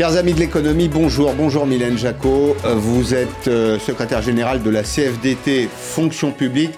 Chers amis de l'économie, bonjour. Bonjour Mylène Jacot. Euh, vous êtes euh, secrétaire général de la CFDT Fonction publique.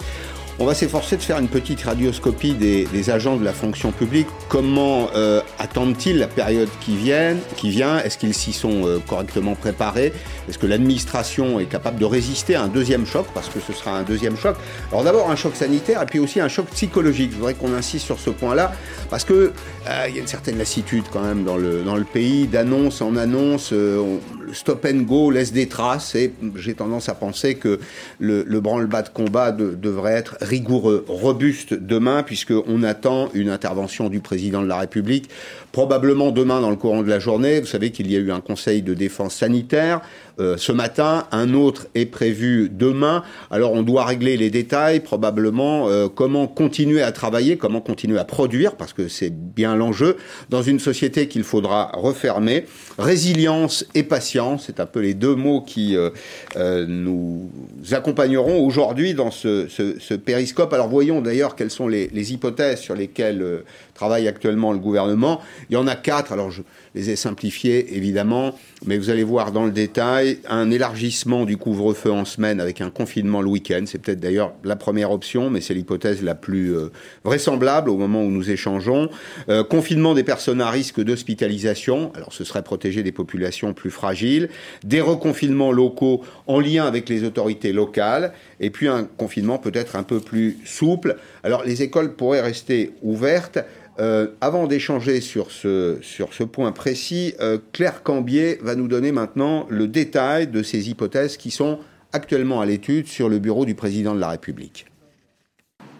On va s'efforcer de faire une petite radioscopie des, agents de la fonction publique. Comment euh, attendent-ils la période qui vient, qui vient? Est-ce qu'ils s'y sont euh, correctement préparés? Est-ce que l'administration est capable de résister à un deuxième choc? Parce que ce sera un deuxième choc. Alors d'abord un choc sanitaire et puis aussi un choc psychologique. Je voudrais qu'on insiste sur ce point-là parce que euh, il y a une certaine lassitude quand même dans le, dans le pays, d'annonce en annonce. le stop and go laisse des traces et j'ai tendance à penser que le, le branle-bas de combat devrait être rigoureux, robuste demain, puisqu'on attend une intervention du président de la République probablement demain dans le courant de la journée. Vous savez qu'il y a eu un conseil de défense sanitaire euh, ce matin, un autre est prévu demain. Alors on doit régler les détails, probablement euh, comment continuer à travailler, comment continuer à produire, parce que c'est bien l'enjeu, dans une société qu'il faudra refermer. Résilience et patience, c'est un peu les deux mots qui euh, nous accompagneront aujourd'hui dans ce, ce, ce, périscope. Alors voyons d'ailleurs quelles sont les, les hypothèses sur lesquelles travaille actuellement le gouvernement. Il y en a quatre, alors je les ai simplifiés évidemment, mais vous allez voir dans le détail un élargissement du couvre-feu en semaine avec un confinement le week-end. C'est peut-être d'ailleurs la première option, mais c'est l'hypothèse la plus euh, vraisemblable au moment où nous échangeons. Euh, confinement des personnes à risque d'hospitalisation, alors ce serait protéger des populations plus fragiles. Des reconfinements locaux en lien avec les autorités locales, et puis un confinement peut-être un peu plus souple. Alors les écoles pourraient rester ouvertes euh, avant d'échanger sur ce, sur ce point précis, euh, Claire Cambier va nous donner maintenant le détail de ces hypothèses qui sont actuellement à l'étude sur le bureau du président de la République.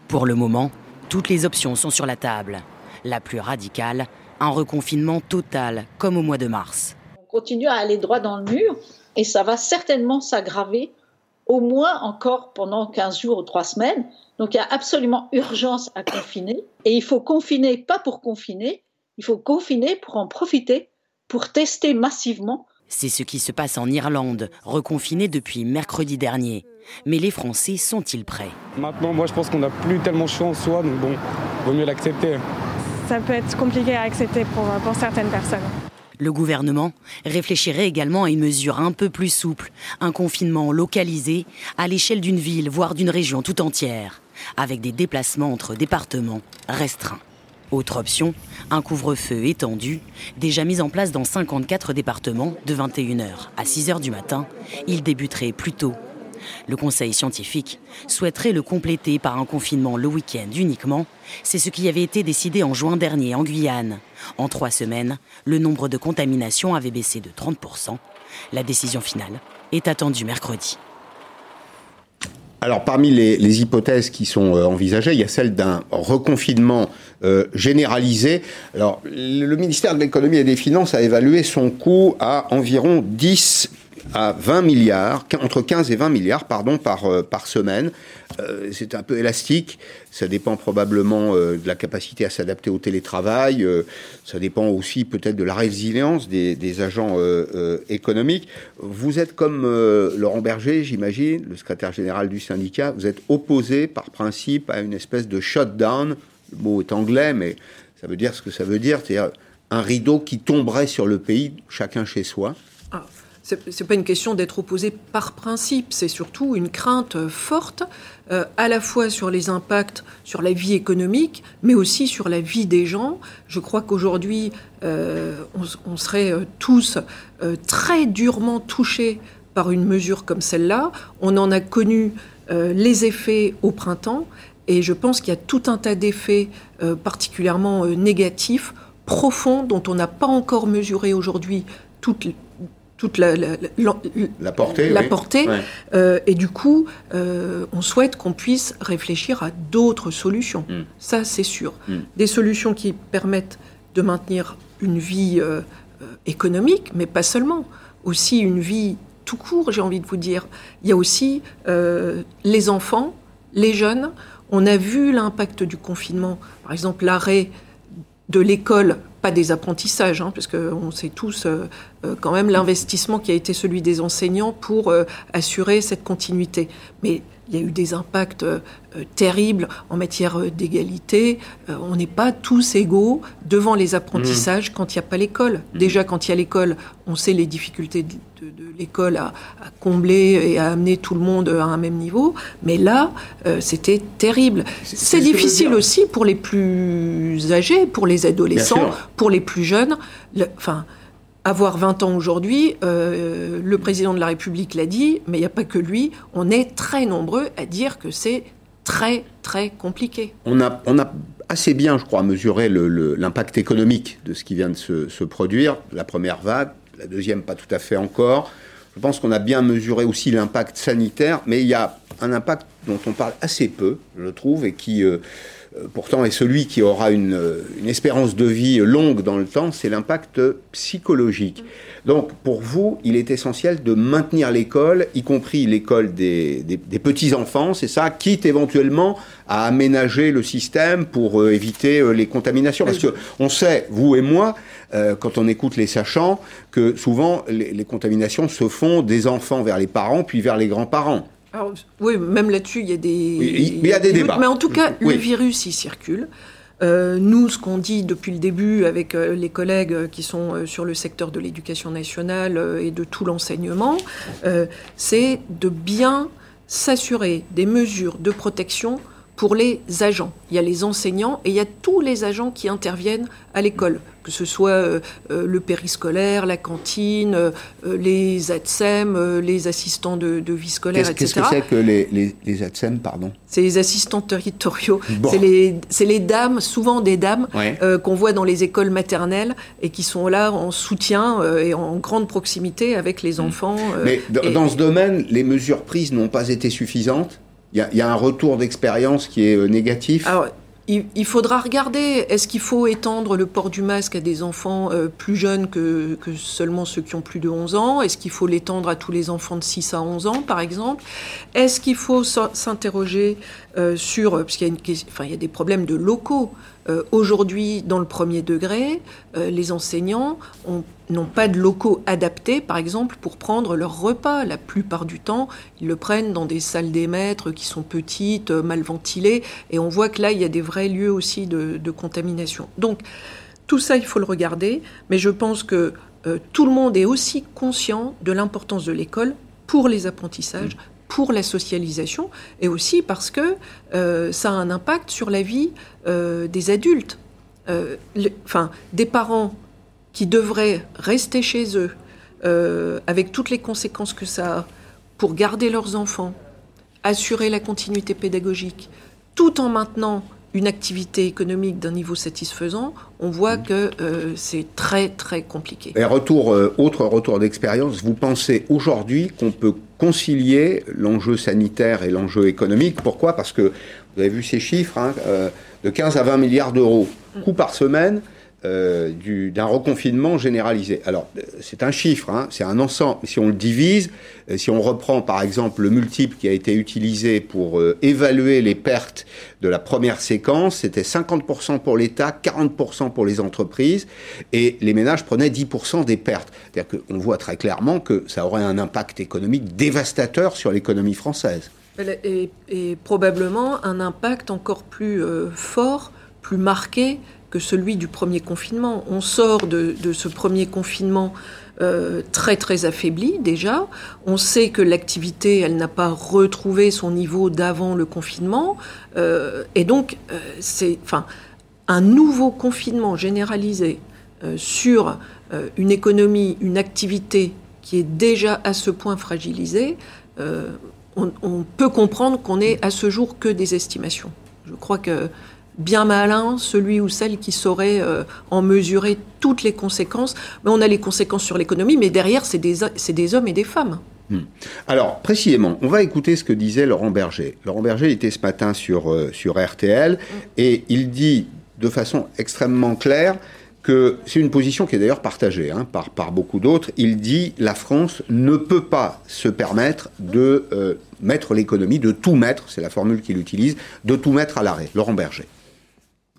Pour le moment, toutes les options sont sur la table. La plus radicale, un reconfinement total, comme au mois de mars. On continue à aller droit dans le mur et ça va certainement s'aggraver au moins encore pendant 15 jours ou 3 semaines. Donc il y a absolument urgence à confiner. Et il faut confiner pas pour confiner, il faut confiner pour en profiter, pour tester massivement. C'est ce qui se passe en Irlande, reconfiné depuis mercredi dernier. Mais les Français sont-ils prêts? Maintenant, moi je pense qu'on n'a plus tellement chaud en soi, donc bon, vaut mieux l'accepter. Ça peut être compliqué à accepter pour, pour certaines personnes. Le gouvernement réfléchirait également à une mesure un peu plus souple, un confinement localisé à l'échelle d'une ville, voire d'une région tout entière, avec des déplacements entre départements restreints. Autre option, un couvre-feu étendu, déjà mis en place dans 54 départements de 21h à 6h du matin. Il débuterait plus tôt le Conseil scientifique souhaiterait le compléter par un confinement le week-end uniquement. C'est ce qui avait été décidé en juin dernier en Guyane. En trois semaines, le nombre de contaminations avait baissé de 30%. La décision finale est attendue mercredi. Alors, parmi les, hypothèses qui sont euh, envisagées, il y a celle d'un reconfinement euh, généralisé. Alors, le ministère de l'économie et des finances a évalué son coût à environ 10 à 20 milliards, entre 15 et 20 milliards pardon, par, euh, par semaine. Euh, c'est un peu élastique, ça dépend probablement euh, de la capacité à s'adapter au télétravail, ça dépend aussi peut-être de la résilience des, des agents économiques. Vous êtes comme Laurent Berger, j'imagine, le secrétaire général du syndicat, vous êtes opposé par principe à une espèce de shutdown, le mot est anglais, mais ça veut dire ce que ça veut dire, c'est-à-dire un rideau qui tomberait sur le pays, chacun chez soi. C'est pas une question d'être opposé par principe, c'est surtout une crainte forte, euh, à la fois sur les impacts sur la vie économique, mais aussi sur la vie des gens. Je crois qu'aujourd'hui, euh, on, serait euh, tous très durement touchés par une mesure comme celle-là. On en a connu les effets au printemps, et je pense qu'il y a tout un tas d'effets particulièrement négatifs, profonds, dont on n'a pas encore mesuré aujourd'hui toutes, toute la, la, portée. La portée. Euh, et du coup, euh, on souhaite qu'on puisse réfléchir à d'autres solutions. Mm. Ça, c'est sûr. Mm. Des solutions qui permettent de maintenir une vie euh, économique, mais pas seulement. Aussi une vie tout court, j'ai envie de vous dire. Il y a aussi les enfants, les jeunes. On a vu l'impact du confinement. Par exemple, l'arrêt de l'école pas des apprentissages, hein, parce sait tous euh, euh, quand même l'investissement qui a été celui des enseignants pour euh, assurer cette continuité. Mais il y a eu des impacts terribles en matière d'égalité. on n'est pas tous égaux devant les apprentissages mmh. quand il n'y a pas l'école. Mmh. Déjà, quand il y a l'école, on sait les difficultés de, l'école à, combler et à amener tout le monde à un même niveau. Mais là, c'était terrible. C'est difficile aussi pour les plus âgés, pour les adolescents, pour les plus jeunes. enfin, avoir 20 ans aujourd'hui, euh, le président de la République l'a dit, mais il n'y a pas que lui, on est très nombreux à dire que c'est très très compliqué. On a, assez bien, je crois, mesuré l'impact économique de ce qui vient de se, produire. La première vague, la deuxième pas tout à fait encore. Je pense qu'on a bien mesuré aussi l'impact sanitaire, mais il y a un impact dont on parle assez peu, je trouve, et qui... Euh, pourtant est celui qui aura une, euh, une, espérance de vie longue dans le temps, c'est l'impact psychologique. Donc pour vous, il est essentiel de maintenir l'école, y compris l'école des, des, petits-enfants, c'est ça, quitte éventuellement à aménager le système pour euh, éviter les contaminations. Parce que on sait, vous et moi, quand on écoute les sachants, que souvent les contaminations se font des enfants vers les parents, puis vers les grands-parents oui, même là-dessus, il y a des, il y a des, débats. Mais en tout cas, le virus, il circule. Euh, nous, ce qu'on dit depuis le début avec euh, les collègues qui sont euh, sur le secteur de l'éducation nationale et de tout l'enseignement, c'est de bien s'assurer des mesures de protection pour les agents. Il y a les enseignants et il y a tous les agents qui interviennent à l'école, que ce soit euh, euh, le périscolaire, la cantine, euh, les ATSEM, les assistants de, vie scolaire, etc. Qu'est-ce que c'est que les, les, les ATSEM, pardon? C'est les assistants territoriaux. C'est les, les, dames, souvent des dames, qu'on voit dans les écoles maternelles et qui sont là en soutien et en grande proximité avec les mm. enfants. Mais dans ce domaine, les mesures prises n'ont pas été suffisantes? Il y, a un retour d'expérience qui est euh, négatif Alors, il, faudra regarder, est-ce qu'il faut étendre le port du masque à des enfants euh, plus jeunes que, seulement ceux qui ont plus de 11 ans? Est-ce qu'il faut l'étendre à tous les enfants de 6 à 11 ans, par exemple? Est-ce qu'il faut s'interroger euh, sur... Parce qu'il y, a y a des problèmes de locaux. Aujourd'hui, dans le premier degré, les enseignants n'ont pas de locaux adaptés, par exemple, pour prendre leur repas. La plupart du temps, ils le prennent dans des salles des maîtres qui sont petites, euh, mal ventilées, et on voit que là, il y a des vrais lieux aussi de, contamination. Donc, tout ça, il faut le regarder, mais je pense que tout le monde est aussi conscient de l'importance de l'école pour les apprentissages, pour la socialisation et aussi parce que euh, ça a un impact sur la vie euh, des adultes. Euh, enfin, des parents qui devraient rester chez eux avec toutes les conséquences que ça a pour garder leurs enfants, assurer la continuité pédagogique, tout en maintenant une activité économique d'un niveau satisfaisant, on voit mmh. que c'est très très compliqué. Et retour, autre retour d'expérience, vous pensez aujourd'hui qu'on peut concilier l'enjeu sanitaire et l'enjeu économique? Pourquoi? Parce que vous avez vu ces chiffres, hein, euh, de 15 à 20 milliards d'euros, coût par semaine euh, d'un reconfinement généralisé. Alors, c'est un chiffre, hein, c'est un ensemble. Si on le divise, euh, si on reprend par exemple le multiple qui a été utilisé pour euh, évaluer les pertes de la première séquence, c'était 50% pour l'État, 40% pour les entreprises, et les ménages prenaient 10% des pertes. C'est-à-dire qu'on voit très clairement que ça aurait un impact économique dévastateur sur l'économie française. Et, probablement un impact encore plus fort, plus marqué que celui du premier confinement. On sort de, ce premier confinement euh, très très affaibli déjà. On sait que l'activité, elle n'a pas retrouvé son niveau d'avant le confinement. Euh, et donc, euh, c'est enfin, un nouveau confinement généralisé sur une économie, une activité qui est déjà à ce point fragilisée. On, on, peut comprendre qu'on est à ce jour que des estimations. Je crois que bien malin celui ou celle qui saurait euh, en mesurer toutes les conséquences. Mais on a les conséquences sur l'économie, mais derrière, c'est des, des, hommes et des femmes. Hmm. Alors, précisément, on va écouter ce que disait Laurent Berger. Laurent Berger était ce matin sur, euh, sur RTL et il dit de façon extrêmement claire que c'est une position qui est d'ailleurs partagée hein, par, par beaucoup d'autres. Il dit la France ne peut pas se permettre de euh, mettre l'économie, de tout mettre, c'est la formule qu'il utilise, de tout mettre à l'arrêt. Laurent Berger.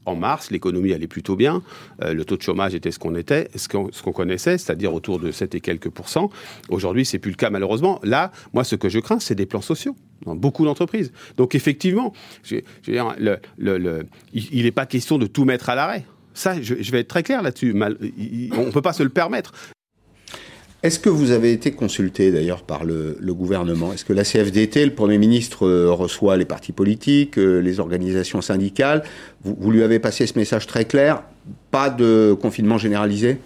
En mars, l'économie allait plutôt bien, le taux de chômage était ce qu'on connaissait, c'est-à-dire autour de 7 et quelques pourcents. Aujourd'hui, c'est plus le cas malheureusement. Là, moi, ce que je crains, c'est des plans sociaux dans beaucoup d'entreprises. Donc effectivement, je, il n'est pas question de tout mettre à l'arrêt. Ça, je, vais être très clair là-dessus. On ne peut pas se le permettre. Est-ce que vous avez été consulté d'ailleurs par le, gouvernement? Est-ce que la CFDT, le Premier ministre euh, reçoit les partis politiques, euh, les organisations syndicales? Vous, lui avez passé ce message très clair pas de confinement généralisé?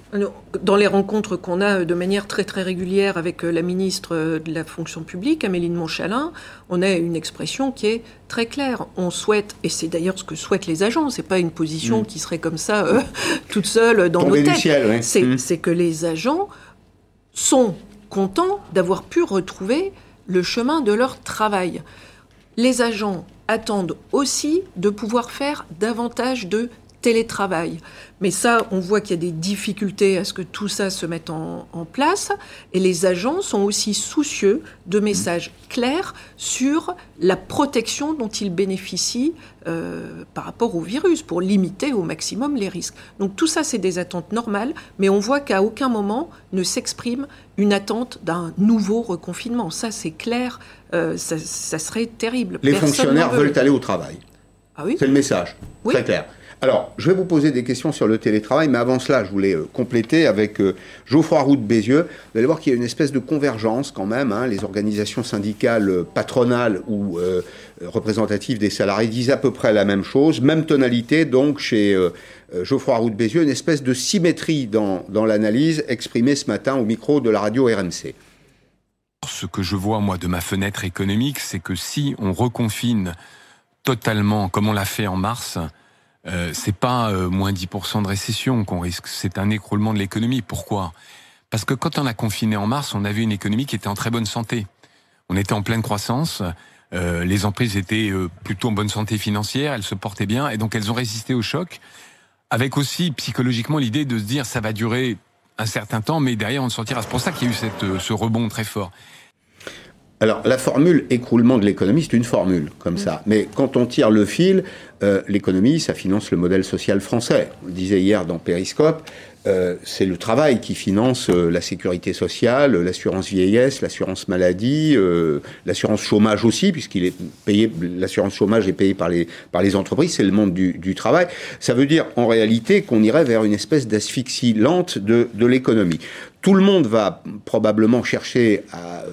Dans les rencontres qu'on a de manière très très régulière avec euh, la ministre de la fonction publique, Amélie de Montchalin, on a une expression qui est très claire. On souhaite, et c'est d'ailleurs ce que souhaitent les agents, c'est pas une position mm. qui serait comme ça toute seule dans nos têtes. Mm. C'est que les agents sont contents d'avoir pu retrouver le chemin de leur travail. Les agents attendent aussi de pouvoir faire davantage de télétravail. Mais ça, on voit qu'il y a des difficultés à ce que tout ça se mette en, place. Et les agents sont aussi soucieux de messages clairs sur la protection dont ils bénéficient euh, par rapport au virus pour limiter au maximum les risques. Donc tout ça, c'est des attentes normales, mais on voit qu'à aucun moment ne s'exprime une attente d'un nouveau reconfinement. Ça, c'est clair, euh, ça, serait terrible. Les fonctionnaires veulent aller au travail. Ah oui C'est le message, très clair. Alors, je vais vous poser des questions sur le télétravail, mais avant cela, je voulais euh, compléter avec euh, Geoffroy Roux de Bézieux. Vous allez voir qu'il y a une espèce de convergence quand même. Hein. Les organisations syndicales euh, patronales ou représentatives des salariés disent à peu près la même chose, même tonalité. Donc, chez Geoffroy Roux de Bézieux, une espèce de symétrie dans, dans l'analyse exprimée ce matin au micro de la radio RMC. Ce que je vois, moi, de ma fenêtre économique, c'est que si on reconfine totalement, comme on l'a fait en mars, euh, c'est pas euh, moins 10% de récession qu'on risque, c'est un écroulement de l'économie. Pourquoi? Parce que quand on a confiné en mars, on avait une économie qui était en très bonne santé. On était en pleine croissance, euh, les entreprises étaient plutôt en bonne santé financière, elles se portaient bien, et donc elles ont résisté au choc, avec aussi psychologiquement l'idée de se dire ça va durer un certain temps, mais derrière on sortira. C'est pour ça qu'il y a eu cette, ce rebond très fort. Alors, la formule écroulement de l'économie, c'est une formule comme mm. ça. Mais quand on tire le fil, euh, l'économie, ça finance le modèle social français. On le disait hier dans Périscope, euh, c'est le travail qui finance euh, la sécurité sociale, l'assurance vieillesse, l'assurance maladie, l'assurance chômage aussi, puisqu'il est payé, l'assurance chômage est payée par les, par les entreprises, c'est le monde du, du, travail. Ça veut dire en réalité qu'on irait vers une espèce d'asphyxie lente de, de l'économie. Tout le monde va probablement chercher à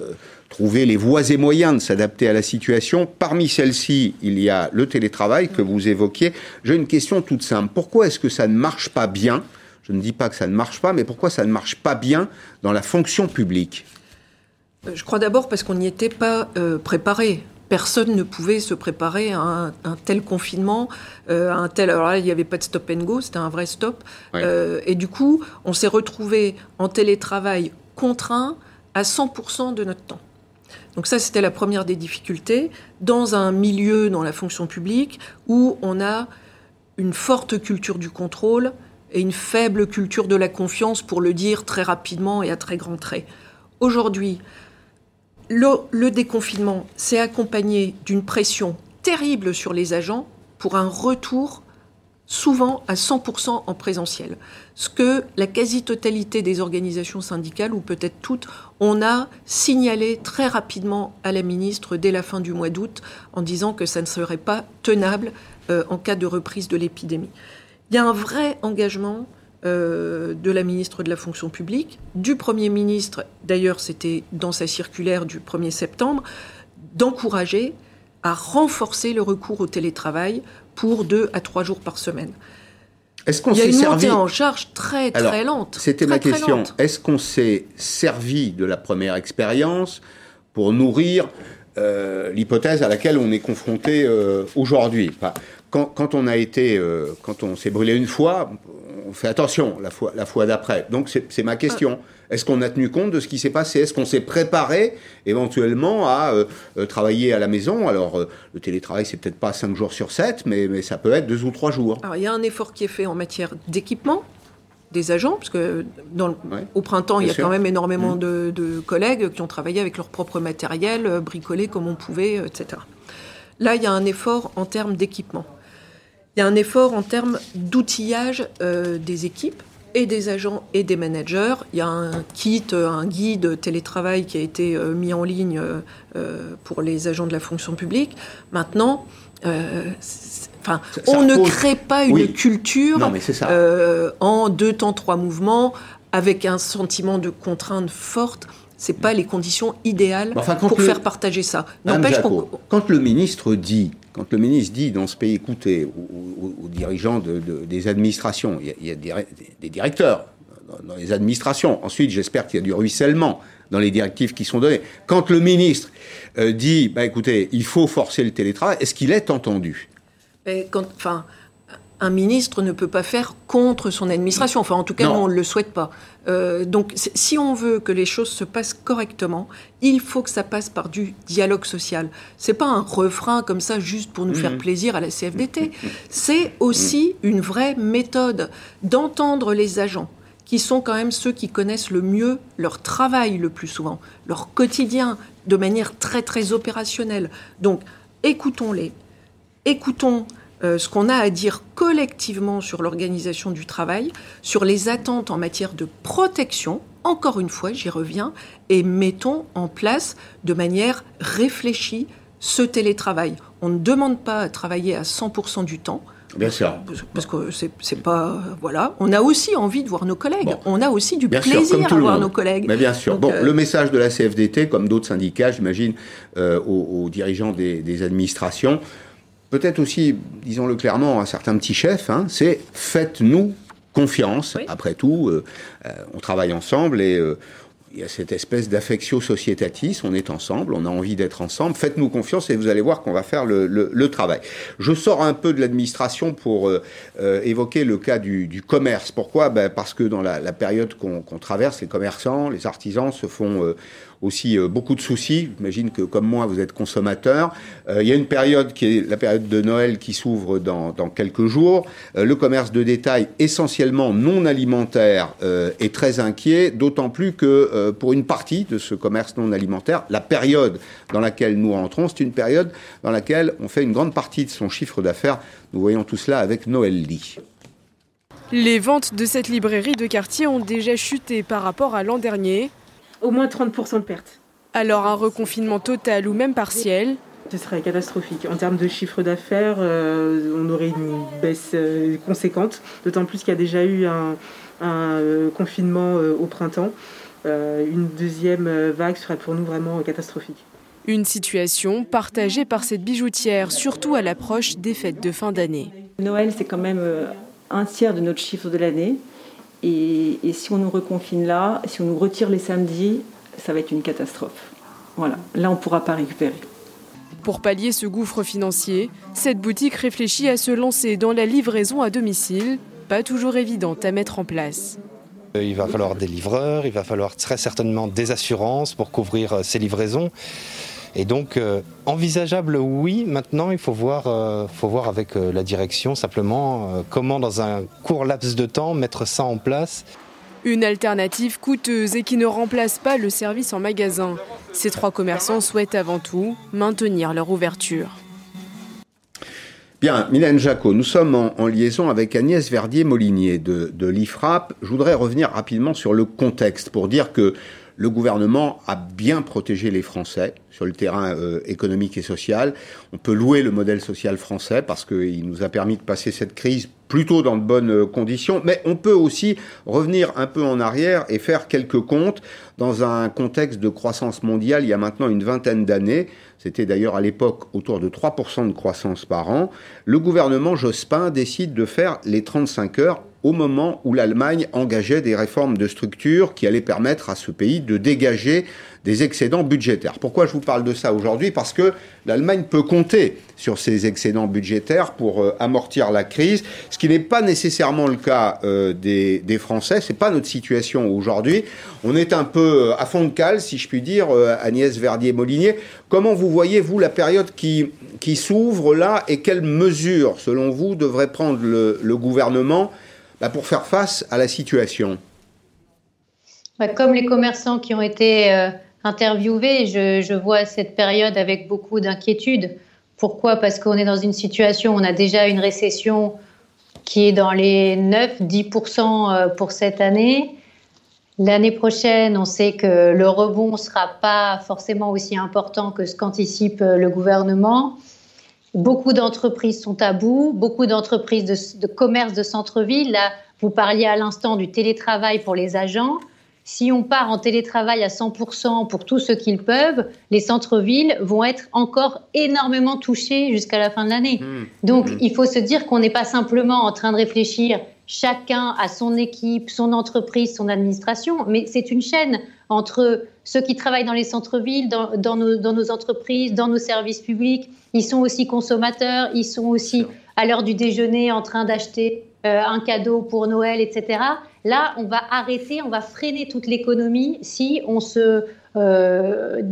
trouver les voies et moyens de s'adapter à la situation. Parmi celles-ci, il y a le télétravail que vous évoquiez. J'ai une question toute simple. Pourquoi est-ce que ça ne marche pas bien? Je ne dis pas que ça ne marche pas, mais pourquoi ça ne marche pas bien dans la fonction publique? Euh, Je crois d'abord parce qu'on n'y était pas euh, préparé personne ne pouvait se préparer à un, tel confinement, euh, à un tel. Alors là, il n'y avait pas de stop and go, c'était un vrai stop. et du coup, on s'est retrouvé en télétravail contraint à 100% de notre temps. Donc ça, c'était la première des difficultés, dans un milieu, dans la fonction publique, où on a une forte culture du contrôle et une faible culture de la confiance, pour le dire très rapidement et à très grands traits. Aujourd'hui, le, le déconfinement s'est accompagné d'une pression terrible sur les agents pour un retour souvent à 100% en présentiel. Ce que la quasi-totalité des organisations syndicales, ou peut-être toutes, on a signalé très rapidement à la ministre dès la fin du mois d'août en disant que ça ne serait pas tenable euh, en cas de reprise de l'épidémie. Il y a un vrai engagement euh, de la ministre de la fonction publique, du Premier ministre, d'ailleurs c'était dans sa circulaire du 1er septembre, d'encourager à renforcer le recours au télétravail pour deux à trois jours par semaine. Est-ce qu'on Il y a une montée en charge très très lente. C'était ma question. Est-ce qu'on s'est servi de la première expérience pour nourrir euh, l'hypothèse à laquelle on est confronté euh, aujourd'hui? Quand, on a été, euh, quand on s'est brûlé une fois, on fait attention la fois, la fois d'après. Donc c'est ma question. Ah. Est-ce qu'on a tenu compte de ce qui s'est passé? Est-ce qu'on s'est préparé éventuellement à euh, euh, travailler à la maison? Alors, euh, le télétravail, c'est peut-être pas 5 jours sur 7, mais, mais ça peut être 2 ou 3 jours. Alors, il y a un effort qui est fait en matière d'équipement des agents, parce que dans au printemps, il y a quand même énormément mmh. de, de, collègues qui ont travaillé avec leur propre matériel, bricolé comme on pouvait, etc. Là, il y a un effort en termes d'équipement. Il y a un effort en termes d'outillage des équipes et des agents et des managers. Il y a un kit, un guide télétravail qui a été mis en ligne pour les agents de la fonction publique. Maintenant, Enfin, on ne crée pas une culture en deux temps, trois mouvements, avec un sentiment de contrainte forte c'est pas les conditions idéales pour faire partager ça. quand le ministre dit, quand le ministre dit dans ce pays, écoutez, aux, dirigeants de, des administrations, il y a, des, directeurs dans, les administrations. Ensuite, j'espère qu'il y a du ruissellement dans les directives qui sont données. Quand le ministre euh, dit, bah, écoutez, il faut forcer le télétravail, est-ce qu'il est entendu? Un ministre ne peut pas faire contre son administration. Enfin, en tout cas, on ne le souhaite pas. Euh, donc, si on veut que les choses se passent correctement, il faut que ça passe par du dialogue social. C'est pas un refrain comme ça juste pour nous faire mmh. plaisir à la CFDT. C'est aussi mmh. une vraie méthode d'entendre les agents qui sont quand même ceux qui connaissent le mieux leur travail le plus souvent, leur quotidien, de manière très très opérationnelle. Donc, écoutons-les, écoutons euh, ce qu'on a à dire collectivement sur l'organisation du travail, sur les attentes en matière de protection, encore une fois, j'y reviens, et mettons en place de manière réfléchie ce télétravail. On ne demande pas à travailler à 100% du temps. Bien sûr. Parce que c'est pas. Voilà. On a aussi envie de voir nos collègues. On a aussi du plaisir à voir nos collègues. Mais bien sûr. bon, euh, le message de la CFDT, comme d'autres syndicats, j'imagine, euh, aux, dirigeants des, des administrations, peut-être aussi, disons-le clairement, un certain petit chef, hein, c'est faites-nous confiance. Après tout, euh, euh, on travaille ensemble et euh, il y a cette espèce d'affectio societatis, on est ensemble, on a envie d'être ensemble, faites-nous confiance et vous allez voir qu'on va faire le, travail. Je sors un peu de l'administration pour évoquer le cas du, commerce. Pourquoi? Ben Parce que dans la, période qu'on traverse, les commerçants, les artisans se font aussi euh, beaucoup de soucis. J'imagine que comme moi, vous êtes consommateur. Euh, il y a une période qui est la période de Noël qui s'ouvre dans, dans, quelques jours. Euh, le commerce de détail, essentiellement non alimentaire, est très inquiet, d'autant plus que pour une partie de ce commerce non alimentaire, la période dans laquelle nous rentrons, c'est une période dans laquelle on fait une grande partie de son chiffre d'affaires. Nous voyons tout cela avec Noël Lee. Les ventes de cette librairie de quartier ont déjà chuté par rapport à l'an dernier au moins 30% de pertes. Alors un reconfinement total ou même partiel Ce serait catastrophique. En termes de chiffre d'affaires, euh, on aurait une baisse euh, conséquente, d'autant plus qu'il y a déjà eu un, euh, confinement au printemps. une deuxième vague serait pour nous vraiment catastrophique. Une situation partagée par cette bijoutière, surtout à l'approche des fêtes de fin d'année. Noël, c'est quand même un tiers de notre chiffre de l'année. Et, si on nous reconfine là, si on nous retire les samedis, ça va être une catastrophe. Voilà, là on ne pourra pas récupérer. Pour pallier ce gouffre financier, cette boutique réfléchit à se lancer dans la livraison à domicile, pas toujours évidente à mettre en place. Euh, il va falloir des livreurs, il va falloir très certainement des assurances pour couvrir euh, ces livraisons. Et donc, euh, envisageable, oui. Maintenant, il faut voir, euh, faut voir avec euh, la direction simplement comment, dans un court laps de temps, mettre ça en place. Une alternative coûteuse et qui ne remplace pas le service en magasin. Ces trois commerçants souhaitent avant tout maintenir leur ouverture. Bien, Mylène Jacot, nous sommes en, liaison avec Agnès Verdier-Molinier de, de l'IFRAP. Je voudrais revenir rapidement sur le contexte pour dire que le gouvernement a bien protégé les Français sur le terrain euh, économique et social. On peut louer le modèle social français parce qu'il nous a permis de passer cette crise plutôt dans de bonnes euh, conditions, mais on peut aussi revenir un peu en arrière et faire quelques comptes dans un contexte de croissance mondiale il y a maintenant une vingtaine d'années. C'était d'ailleurs à l'époque autour de 3% de croissance par an. Le gouvernement Jospin décide de faire les 35 heures au moment où l'Allemagne engageait des réformes de structure qui allaient permettre à ce pays de dégager des excédents budgétaires. Pourquoi je vous parle de ça aujourd'hui? Parce que l'Allemagne peut compter sur ces excédents budgétaires pour euh, amortir la crise, ce qui n'est pas nécessairement le cas euh, des, des, Français. C'est pas notre situation aujourd'hui. On est un peu euh, à fond de cale, si je puis dire, Agnès Verdier-Molinier. Comment vous voyez, vous, la période qui, qui s'ouvre là et quelles mesures, selon vous, devrait prendre le gouvernement bah, pour faire face à la situation Comme les commerçants qui ont été euh, interviewés, je, vois cette période avec beaucoup d'inquiétude. Pourquoi? Parce qu'on est dans une situation où on a déjà une récession qui est dans les 9-10% pour cette année. L'année prochaine, on sait que le rebond ne sera pas forcément aussi important que ce qu'anticipe euh, le gouvernement. Beaucoup d'entreprises sont à bout, beaucoup d'entreprises de, de, commerce de centre-ville. Là, vous parliez à l'instant du télétravail pour les agents. Si on part en télétravail à 100% pour tous ceux qu'ils peuvent, les centres-villes vont être encore énormément touchés jusqu'à la fin de l'année. Mmh. Donc, mmh. il faut se dire qu'on n'est pas simplement en train de réfléchir chacun a son équipe, son entreprise, son administration, mais c'est une chaîne entre ceux qui travaillent dans les centres-villes, dans, nos, entreprises, dans nos services publics. Ils sont aussi consommateurs, ils sont aussi à l'heure du déjeuner en train d'acheter euh, un cadeau pour Noël, etc. Là, on va arrêter, on va freiner toute l'économie si on se euh,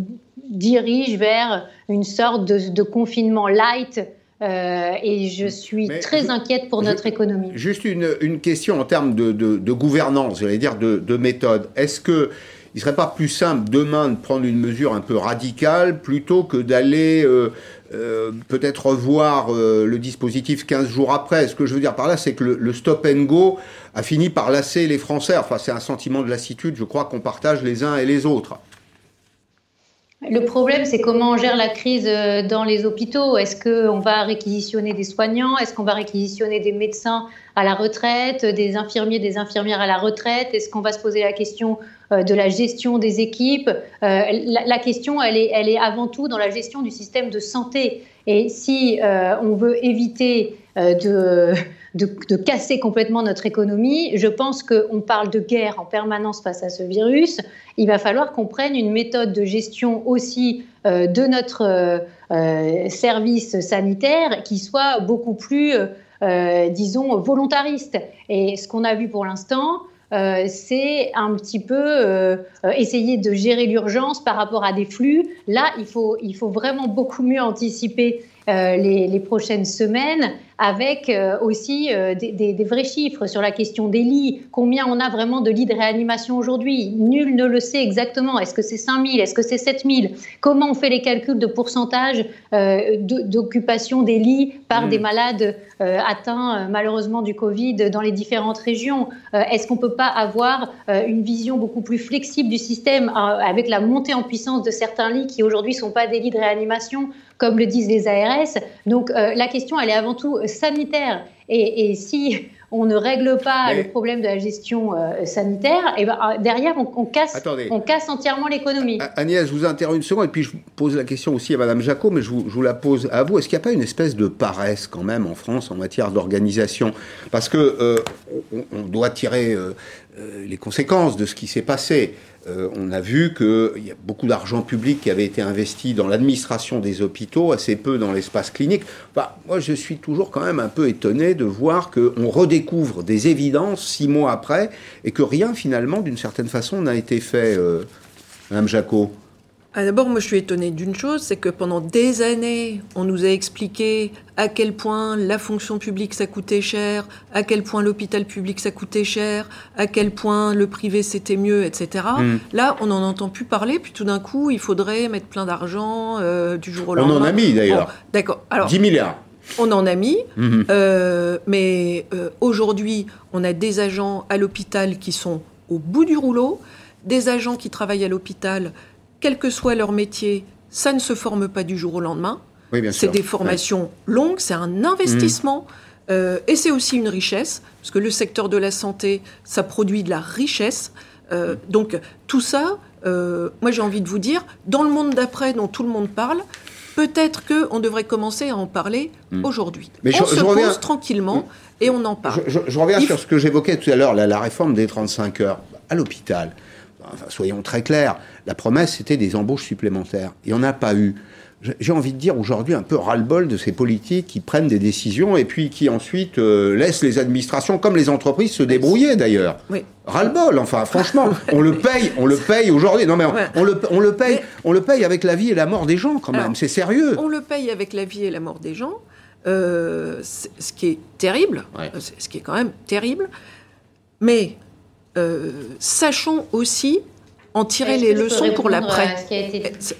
dirige vers une sorte de confinement light euh, et je suis très inquiète pour notre économie. Juste une, question en termes de, de, gouvernance, j'allais dire de, méthode. Est-ce que il serait pas plus simple demain de prendre une mesure un peu radicale plutôt que d'aller euh, euh, peut-être revoir le dispositif 15 jours après. Ce que je veux dire par là, c'est que le, le, stop and go a fini par lasser les Français. Enfin, c'est un sentiment de lassitude, je crois, qu'on partage les uns et les autres. Le problème, c'est comment on gère la crise euh, dans les hôpitaux. Est-ce qu'on va réquisitionner des soignants? Est-ce qu'on va réquisitionner des médecins à la retraite, des infirmiers, des infirmières à la retraite? Est-ce qu'on va se poser la question euh, de la gestion des équipes? Euh, la, question, elle est, elle est avant tout dans la gestion du système de santé. Et si on veut éviter de de, casser complètement notre économie. Je pense qu'on parle de guerre en permanence face à ce virus. Il va falloir qu'on prenne une méthode de gestion aussi euh, de notre euh, euh, service sanitaire qui soit beaucoup plus, disons, volontariste. Et ce qu'on a vu pour l'instant, c'est un petit peu essayer de gérer l'urgence par rapport à des flux. Là, il faut, il faut vraiment beaucoup mieux anticiper les, les, prochaines semaines avec euh, aussi euh, des, vrais chiffres sur la question des lits. Combien on a vraiment de lits de réanimation aujourd'hui? Nul ne le sait exactement. Est-ce que c'est 5 000 Est-ce que c'est 7 000 Comment on fait les calculs de pourcentage euh, d'occupation des lits par des mmh. malades atteints malheureusement du Covid dans les différentes régions? Est-ce qu'on ne peut pas avoir une vision beaucoup plus flexible du système avec la montée en puissance de certains lits qui aujourd'hui ne sont pas des lits de réanimation? Comme le disent les ARS Donc la question, elle est avant tout sanitaire. Et, si on ne règle pas le problème de la gestion euh, sanitaire, et eh ben, euh, derrière, on, casse, on casse entièrement l'économie. Agnès, je vous interromps une seconde, et puis je pose la question aussi à Madame Jacot, mais je vous, la pose à vous. Est-ce qu'il n'y a pas une espèce de paresse quand même en France en matière d'organisation? Parce que euh, on, doit tirer les conséquences de ce qui s'est passé. Euh, on a vu qu'il y a beaucoup d'argent public qui avait été investi dans l'administration des hôpitaux, assez peu dans l'espace clinique. moi, je suis toujours quand même un peu étonné de voir qu'on redécouvre des évidences six mois après et que rien, finalement, d'une certaine façon, n'a été fait. Euh, Madame Jacot D'abord, moi je suis étonnée d'une chose, c'est que pendant des années, on nous a expliqué à quel point la fonction publique ça coûtait cher, à quel point l'hôpital public ça coûtait cher, à quel point le privé c'était mieux, etc. Mm. Là, on n'en entend plus parler, puis tout d'un coup, il faudrait mettre plein d'argent euh, du jour au lendemain. On en a mis d'ailleurs. D'accord. Alors, 10 milliards. On en a mis, mm-hmm. euh, mais euh, aujourd'hui, on a des agents à l'hôpital qui sont au bout du rouleau, des agents qui travaillent à l'hôpital quel que soit leur métier, ça ne se forme pas du jour au lendemain. c'est des formations longues, c'est un investissement. Mmh. Euh, et c'est aussi une richesse, parce que le secteur de la santé, ça produit de la richesse. Euh, donc tout ça, euh, moi j'ai envie de vous dire, dans le monde d'après dont tout le monde parle, peut-être qu'on devrait commencer à en parler mmh. aujourd'hui. on se pose tranquillement mmh. et on en parle. Je, reviens sur ce que j'évoquais tout à l'heure, la, la, réforme des 35 heures. À l'hôpital, soyons très clairs, la promesse c'était des embauches supplémentaires. Il n'y en a pas eu. J'ai envie de dire aujourd'hui un peu ras-le-bol de ces politiques qui prennent des décisions et puis qui ensuite euh, laissent les administrations, comme les entreprises, se débrouiller d'ailleurs. Oui. Ras-le-bol, enfin franchement, on le paye, on le paye aujourd'hui. Non mais on, le, on, le, paye, on le paye avec la vie et la mort des gens quand même. C'est sérieux. On le paye avec la vie et la mort des gens. Euh, ce qui est terrible, ce qui est quand même terrible. Mais euh, sachons aussi en tirer les leçons pour l'après.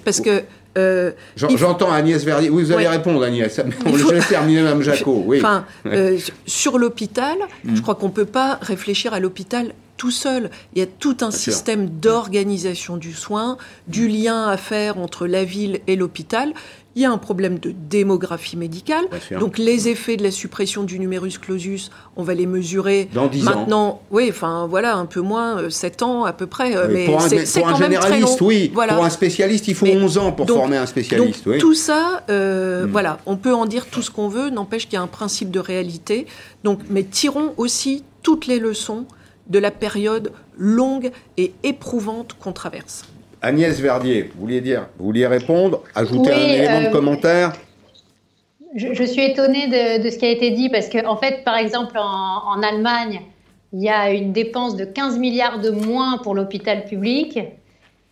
Parce que Euh, j'entends Agnès Verdier. Oui, vous allez répondre, Agnès. On faut... laisse terminer, Mme Jacot. Oui. Enfin, euh, sur l'hôpital, mm. je crois qu'on ne peut pas réfléchir à l'hôpital tout seul. Il y a tout un système d'organisation du soin, du lien à faire entre la ville et l'hôpital. Il y a un problème de démographie médicale. Donc les effets de la suppression du numerus clausus, on va les mesurer dans 10 maintenant. Ans. Oui, enfin voilà, un peu moins, 7 euh, ans à peu près. Euh, mais pour un, pour un généraliste, oui. Pour un spécialiste, il faut 11 ans pour former un spécialiste. Donc, Tout ça, euh, hmm. voilà, on peut en dire tout ce qu'on veut, n'empêche qu'il y a un principe de réalité. Donc, mais tirons aussi toutes les leçons de la période longue et éprouvante qu'on traverse. Agnès Verdier, vous vouliez dire, vous vouliez répondre, ajouter un élément de euh, commentaire je, suis étonnée de, ce qui a été dit parce qu'en en fait, par exemple, en, Allemagne, il y a une dépense de 15 milliards de moins pour l'hôpital public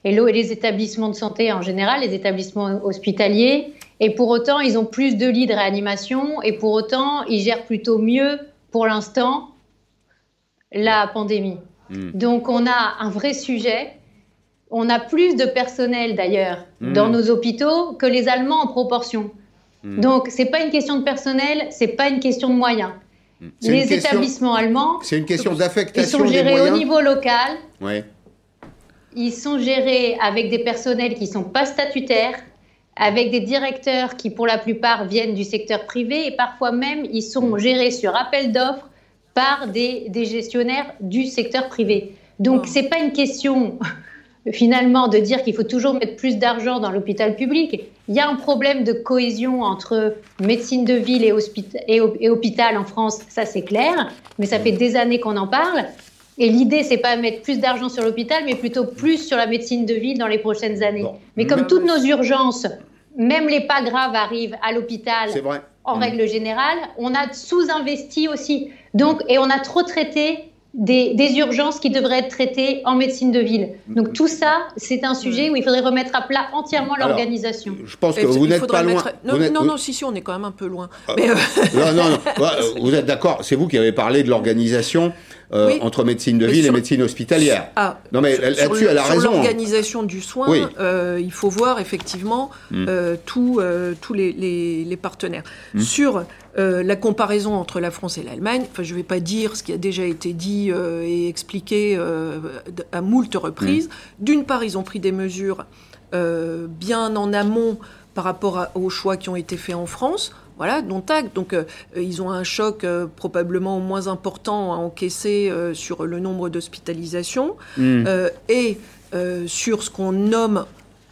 et les établissements de santé en général, les établissements hospitaliers. Et pour autant, ils ont plus de lits de réanimation et pour autant, ils gèrent plutôt mieux pour l'instant la pandémie. Hmm. Donc on a un vrai sujet. On a plus de personnel d'ailleurs hmm. dans nos hôpitaux que les Allemands en proportion. Hmm. Donc c'est pas une question de personnel, c'est pas une question de moyens. Les établissements allemands, c'est une question d'affectation. Ils sont gérés au niveau local. Ouais. Ils sont gérés avec des personnels qui sont pas statutaires, avec des directeurs qui pour la plupart viennent du secteur privé et parfois même ils sont gérés sur appel d'offres par des, gestionnaires du secteur privé. Donc, ce n'est pas une question finalement de dire qu'il faut toujours mettre plus d'argent dans l'hôpital public. Il y a un problème de cohésion entre médecine de ville et, et, hôpital en France, ça c'est clair, mais ça fait des années qu'on en parle. Et l'idée, c'est pas mettre plus d'argent sur l'hôpital, mais plutôt plus sur la médecine de ville dans les prochaines années. Mais comme toutes nos urgences, même les pas graves arrivent à l'hôpital en mmh. règle générale, on a sous-investi aussi. Donc, et on a trop traité des, urgences qui devraient être traitées en médecine de ville. Donc tout ça, c'est un sujet où il faudrait remettre à plat entièrement l'organisation. Je pense que vous n'êtes pas loin. Non, non, non, si, si, on est quand même un peu loin. Ah. Euh, non, non, non. vous êtes d'accord, c'est vous qui avez parlé de l'organisation. Euh, entre médecine de ville et médecine hospitalière. Ah, non, mais là-dessus, elle a raison. Sur hein. l'organisation du soin, euh, il faut voir effectivement hmm. tous les, partenaires. Hmm. Sur euh, la comparaison entre la France et l'Allemagne, enfin, je ne vais pas dire ce qui a déjà été dit euh, et expliqué euh, à moult reprises. Mm. D'une part, ils ont pris des mesures bien en amont par rapport aux choix qui ont été faits en France. Voilà, dont acte. Donc, ils ont un choc probablement moins important à encaisser sur le nombre d'hospitalisations mm. et sur ce qu'on nomme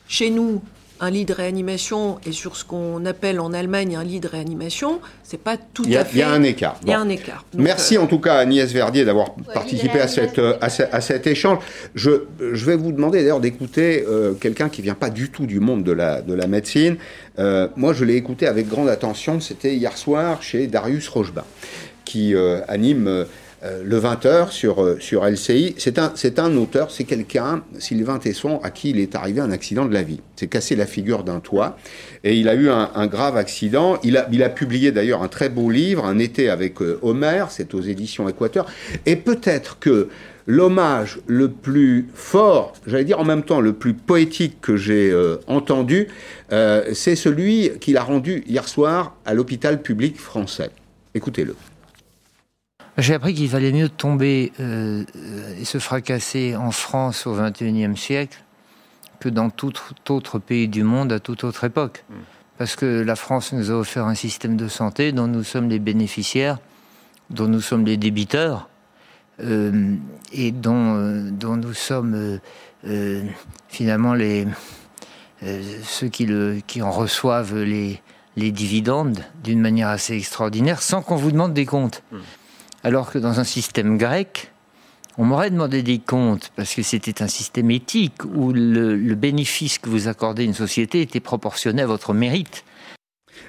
chez nous un lit de réanimation et sur ce qu'on appelle en Allemagne un lit de réanimation, c'est pas tout à fait. Il y a un écart. Il y a un écart. Merci euh, en tout cas à Agnès Verdier d'avoir participé à, cette, à, cet échange. Je, je vais vous demander d'ailleurs d'écouter euh, quelqu'un qui vient pas du tout du monde de la, de la médecine. Euh, moi, je l'ai écouté avec grande attention. C'était hier soir chez Darius Rochebin, qui anime euh, le 20h sur, euh, sur LCI. C'est un, c'est un auteur, c'est quelqu'un, Sylvain Tesson, à qui il est arrivé un accident de la vie. C'est cassé la figure d'un toit et il a eu un, grave accident. Il a, il a publié d'ailleurs un très beau livre, Un été avec euh, Homer, c'est aux éditions Équateur. Et peut-être que l'hommage le plus fort, j'allais dire en même temps le plus poétique que j'ai entendu, c'est celui qu'il a rendu hier soir à l'hôpital public français. Écoutez-le. J'ai appris qu'il valait mieux tomber euh, et se fracasser en France au XXIe siècle que dans tout autre pays du monde à toute autre époque. Mm. Parce que la France nous a offert un système de santé dont nous sommes les bénéficiaires, dont nous sommes les débiteurs, euh, et dont, euh, dont nous sommes finalement les, ceux qui, le, qui en reçoivent les, les dividendes d'une manière assez extraordinaire, sans qu'on vous demande des comptes. Alors que dans un système grec, on m'aurait demandé des comptes parce que c'était un système éthique où le, bénéfice que vous accordez à une société était proportionné à votre mérite.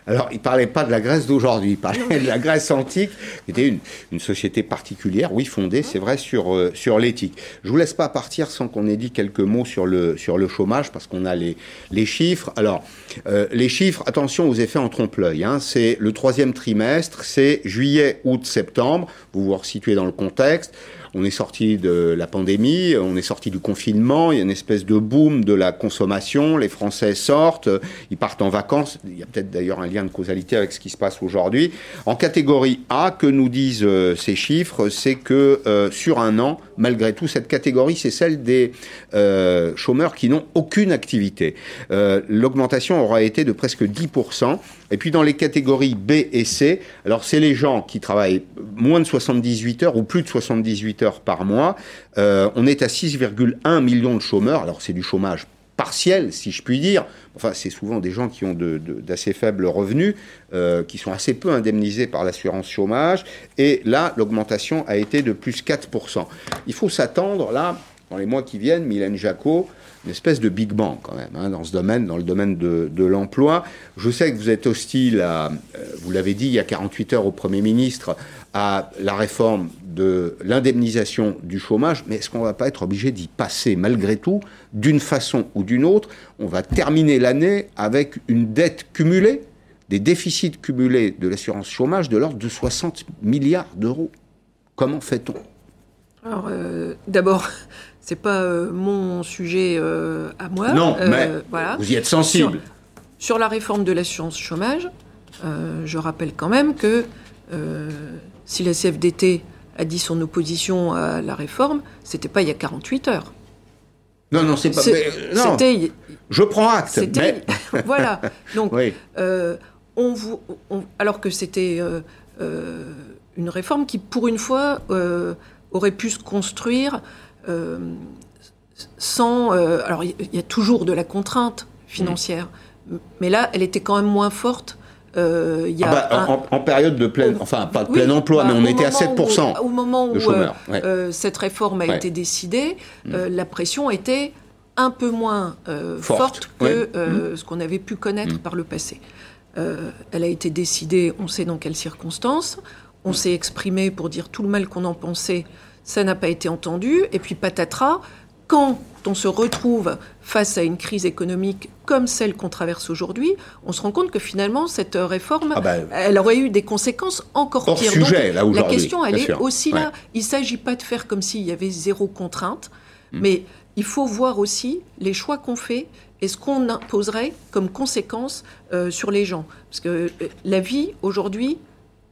Alors, il ne parlait pas de la Grèce d'aujourd'hui, il parlait de la Grèce antique, qui était une, une société particulière, oui, fondée, c'est vrai, sur, euh, sur l'éthique. Je ne vous laisse pas partir sans qu'on ait dit quelques mots sur le, sur le chômage, parce qu'on a les, les chiffres. Alors, euh, les chiffres, attention aux effets en trompe-l'œil. Hein, c'est le troisième trimestre, c'est juillet, août, septembre. Vous vous resituez dans le contexte. On est sorti de la pandémie, on est sorti du confinement, il y a une espèce de boom de la consommation, les Français sortent, ils partent en vacances, il y a peut-être d'ailleurs un lien de causalité avec ce qui se passe aujourd'hui. En catégorie A, que nous disent euh, ces chiffres, c'est que euh, sur un an, malgré tout, cette catégorie, c'est celle des euh, chômeurs qui n'ont aucune activité. L'augmentation aura été de presque 10%. Et puis dans les catégories B et C, alors c'est les gens qui travaillent moins de 78 heures ou plus de 78 par mois. on est à 6,1 millions de chômeurs. Alors c'est du chômage partiel, si je puis dire. Enfin, c'est souvent des gens qui ont d'assez faibles revenus, euh, qui sont assez peu indemnisés par l'assurance chômage. Et là, l'augmentation a été de plus 4%. Il faut s'attendre, là, dans les mois qui viennent, Mylène Jacot, une espèce de Big Bang quand même hein, dans ce domaine, dans le domaine de, de l'emploi. Je sais que vous êtes hostile à, euh, vous l'avez dit il y a 48 heures au Premier ministre, à la réforme de l'indemnisation du chômage, mais est-ce qu'on ne va pas être obligé d'y passer malgré tout, d'une façon ou d'une autre? On va terminer l'année avec une dette cumulée, des déficits cumulés de l'assurance chômage de l'ordre de 60 milliards d'euros. Comment fait-on? Alors, euh, d'abord, c'est pas euh, mon sujet euh, à moi. Non, mais vous y êtes sensible. Sur, la réforme de l'assurance chômage, je rappelle quand même que si la CFDT a dit son opposition à la réforme, c'était pas il y a 48 heures. Non, non, c'est pas. C'était. Je prends acte. Mais... voilà. Donc, on, vous, alors que c'était une réforme qui, pour une fois, aurait pu se construire euh, sans. Euh, alors, il y, a toujours de la contrainte financière, mais là, elle était quand même moins forte. Euh, y a ah bah, en, période de plein, enfin pas de plein emploi, mais on était à 7% au moment où cette réforme a été décidée, mm. la pression était un peu moins forte. que mm. ce qu'on avait pu connaître mm. par le passé. elle a été décidée, on sait dans quelles circonstances, on s'est exprimé pour dire tout le mal qu'on en pensait ça n'a pas été entendu, et puis patatras, quand on se retrouve face à une crise économique comme celle qu'on traverse aujourd'hui, on se rend compte que finalement, cette réforme, ah bah, elle aurait eu des conséquences encore pires. Sujet, Donc, la question, elle est aussi là. Il ne s'agit pas de faire comme s'il y avait zéro contrainte, hmm. mais il faut voir aussi les choix qu'on fait et ce qu'on imposerait comme conséquence euh, sur les gens. Parce que euh, la vie, aujourd'hui,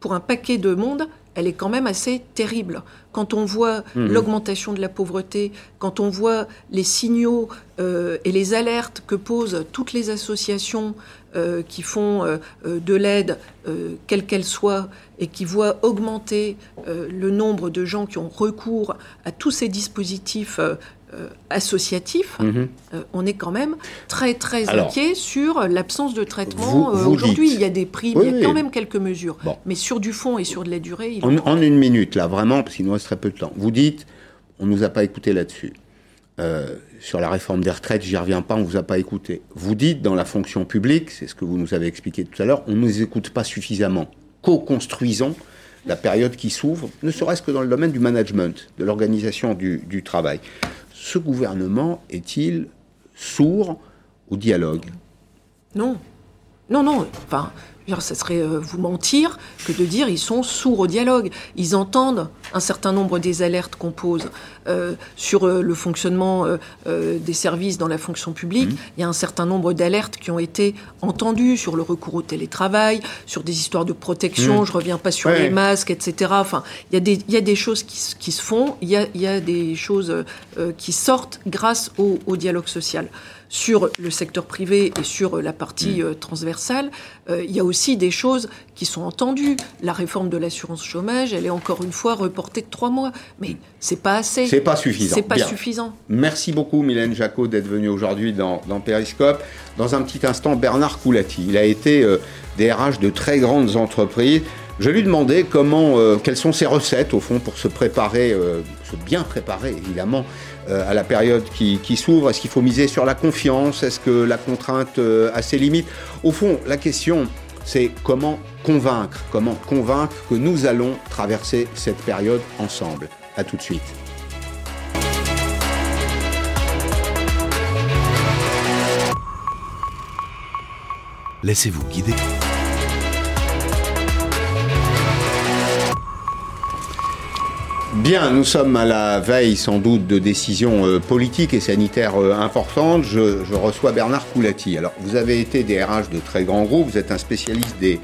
pour un paquet de monde, elle est quand même assez terrible. Quand on voit mhm. l'augmentation de la pauvreté, quand on voit les signaux euh, et les alertes que posent toutes les associations euh, qui font euh, de l'aide, quelle qu'elle soit, et qui voient augmenter le nombre de gens qui ont recours à tous ces dispositifs associatif, mhm. euh, on est quand même très très inquiet sur l'absence de traitement. Euh, aujourd'hui, il y a des prix, il y a quand même quelques mesures. Mais sur du fond et sur de la durée... Il en, une minute, là, vraiment, parce qu'il nous reste très peu de temps. Vous dites, on ne nous a pas écouté là-dessus. sur la réforme des retraites, j'y reviens pas, on ne vous a pas écouté. Vous dites dans la fonction publique, c'est ce que vous nous avez expliqué tout à l'heure, on ne nous écoute pas suffisamment. Co-construisons la période qui s'ouvre, ne serait-ce que dans le domaine du management, de l'organisation du travail ce gouvernement est-il sourd au dialogue? Non. Non, non. Enfin, ça serait euh, vous mentir que de dire ils sont sourds au dialogue. Ils entendent un certain nombre des alertes qu'on pose euh, sur euh, le fonctionnement des services dans la fonction publique. Mmh. Il y a un certain nombre d'alertes qui ont été entendues sur le recours au télétravail, sur des histoires de protection. Mmh. Je reviens pas sur les masques, etc. Enfin, il y a des, il y a des choses qui, qui se font. Il y a, il y a des choses qui sortent grâce au, au dialogue social sur le secteur privé et sur la partie mm. euh, transversale, euh, il y a aussi des choses qui sont entendues. La réforme de l'assurance chômage, elle est encore une fois reportée de trois mois, mais c'est pas assez. C'est pas suffisant. C'est pas suffisant. Merci beaucoup, Mylène Jacot, d'être venue aujourd'hui dans, dans Periscope. Dans un petit instant, Bernard Coulati. Il a été euh, DRH de très grandes entreprises. Je lui demandais comment, quelles sont ses recettes au fond pour se préparer, se bien préparer évidemment euh, à la période qui, s'ouvre Est-ce qu'il faut miser sur la confiance? Est-ce que la contrainte euh, a ses limites? Au fond, la question, c'est comment convaincre, comment convaincre que nous allons traverser cette période ensemble. A tout de suite. Laissez-vous guider. Bien, nous sommes à la veille sans doute de décisions euh, politiques et sanitaires euh, importantes. Je, reçois Bernard Coulati. Alors, vous avez été DRH de très grands groupes, vous êtes un spécialiste des